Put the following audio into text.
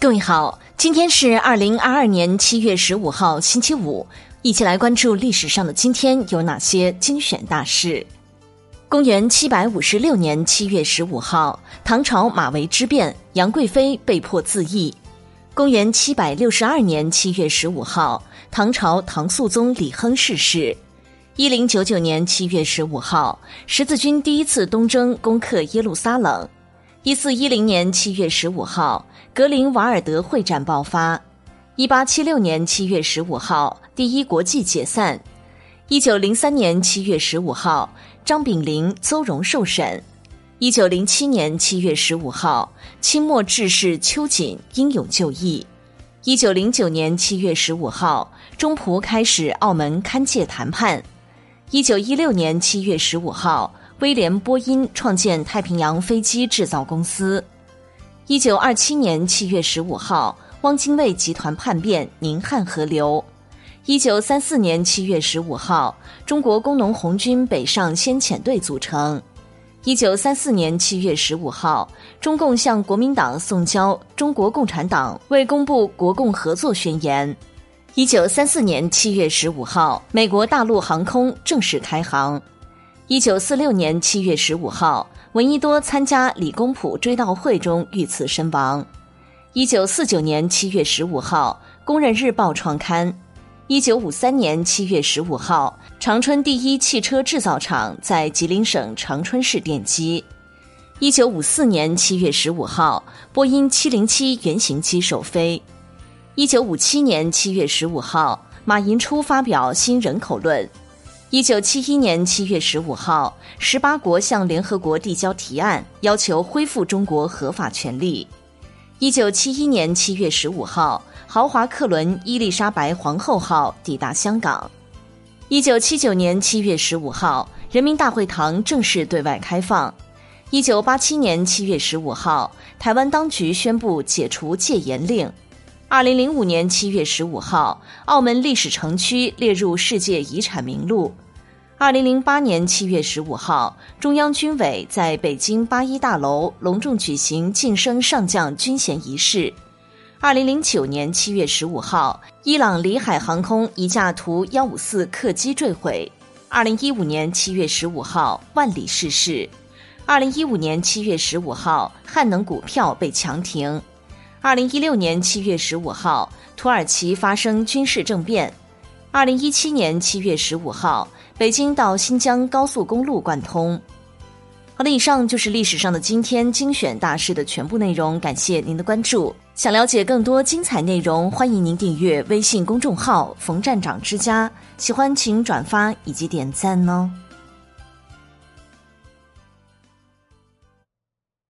各位好，今天是二零二二年七月十五号，星期五，一起来关注历史上的今天有哪些精选大事。公元七百五十六年七月十五号，唐朝马嵬之变，杨贵妃被迫自缢。公元七百六十二年七月十五号，唐朝唐肃宗李亨逝世。一零九九年七月十五号，十字军第一次东征，攻克耶路撒冷。一四一零年七月十五号，格林瓦尔德会战爆发。一八七六年七月十五号，第一国际解散。一九零三年七月十五号，张炳麟、邹容受审。一九零七年七月十五号，清末志士秋瑾英勇就义。一九零九年七月十五号，中葡开始澳门勘界谈判。一九一六年七月十五号。威廉·波音创建太平洋飞机制造公司。一九二七年七月十五号，汪精卫集团叛变，宁汉合流。一九三四年七月十五号，中国工农红军北上先遣队组成。一九三四年七月十五号，中共向国民党送交《中国共产党未公布国共合作宣言》。一九三四年七月十五号，美国大陆航空正式开航。一九四六年七月十五号，闻一多参加李公朴追悼会中遇刺身亡。一九四九年七月十五号，《工人日报》创刊。一九五三年七月十五号，长春第一汽车制造厂在吉林省长春市奠基。一九五四年七月十五号，波音七零七原型机首飞。一九五七年七月十五号，马寅初发表新人口论。一九七一年七月十五号，十八国向联合国递交提案，要求恢复中国合法权利。一九七一年七月十五号，豪华客轮伊丽莎白皇后号抵达香港。一九七九年七月十五号，人民大会堂正式对外开放。一九八七年七月十五号，台湾当局宣布解除戒严令。二零零五年七月十五号，澳门历史城区列入世界遗产名录。二零零八年七月十五号，中央军委在北京八一大楼隆重举行晋升上将军衔仪式。二零零九年七月十五号，伊朗里海航空一架图幺五四客机坠毁。二零一五年七月十五号，万里逝世。二零一五年七月十五号，汉能股票被强停。二零一六年七月十五号，土耳其发生军事政变。二零一七年七月十五号，北京到新疆高速公路贯通。好了，以上就是历史上的今天精选大事的全部内容，感谢您的关注。想了解更多精彩内容，欢迎您订阅微信公众号“冯站长之家”。喜欢请转发以及点赞哦。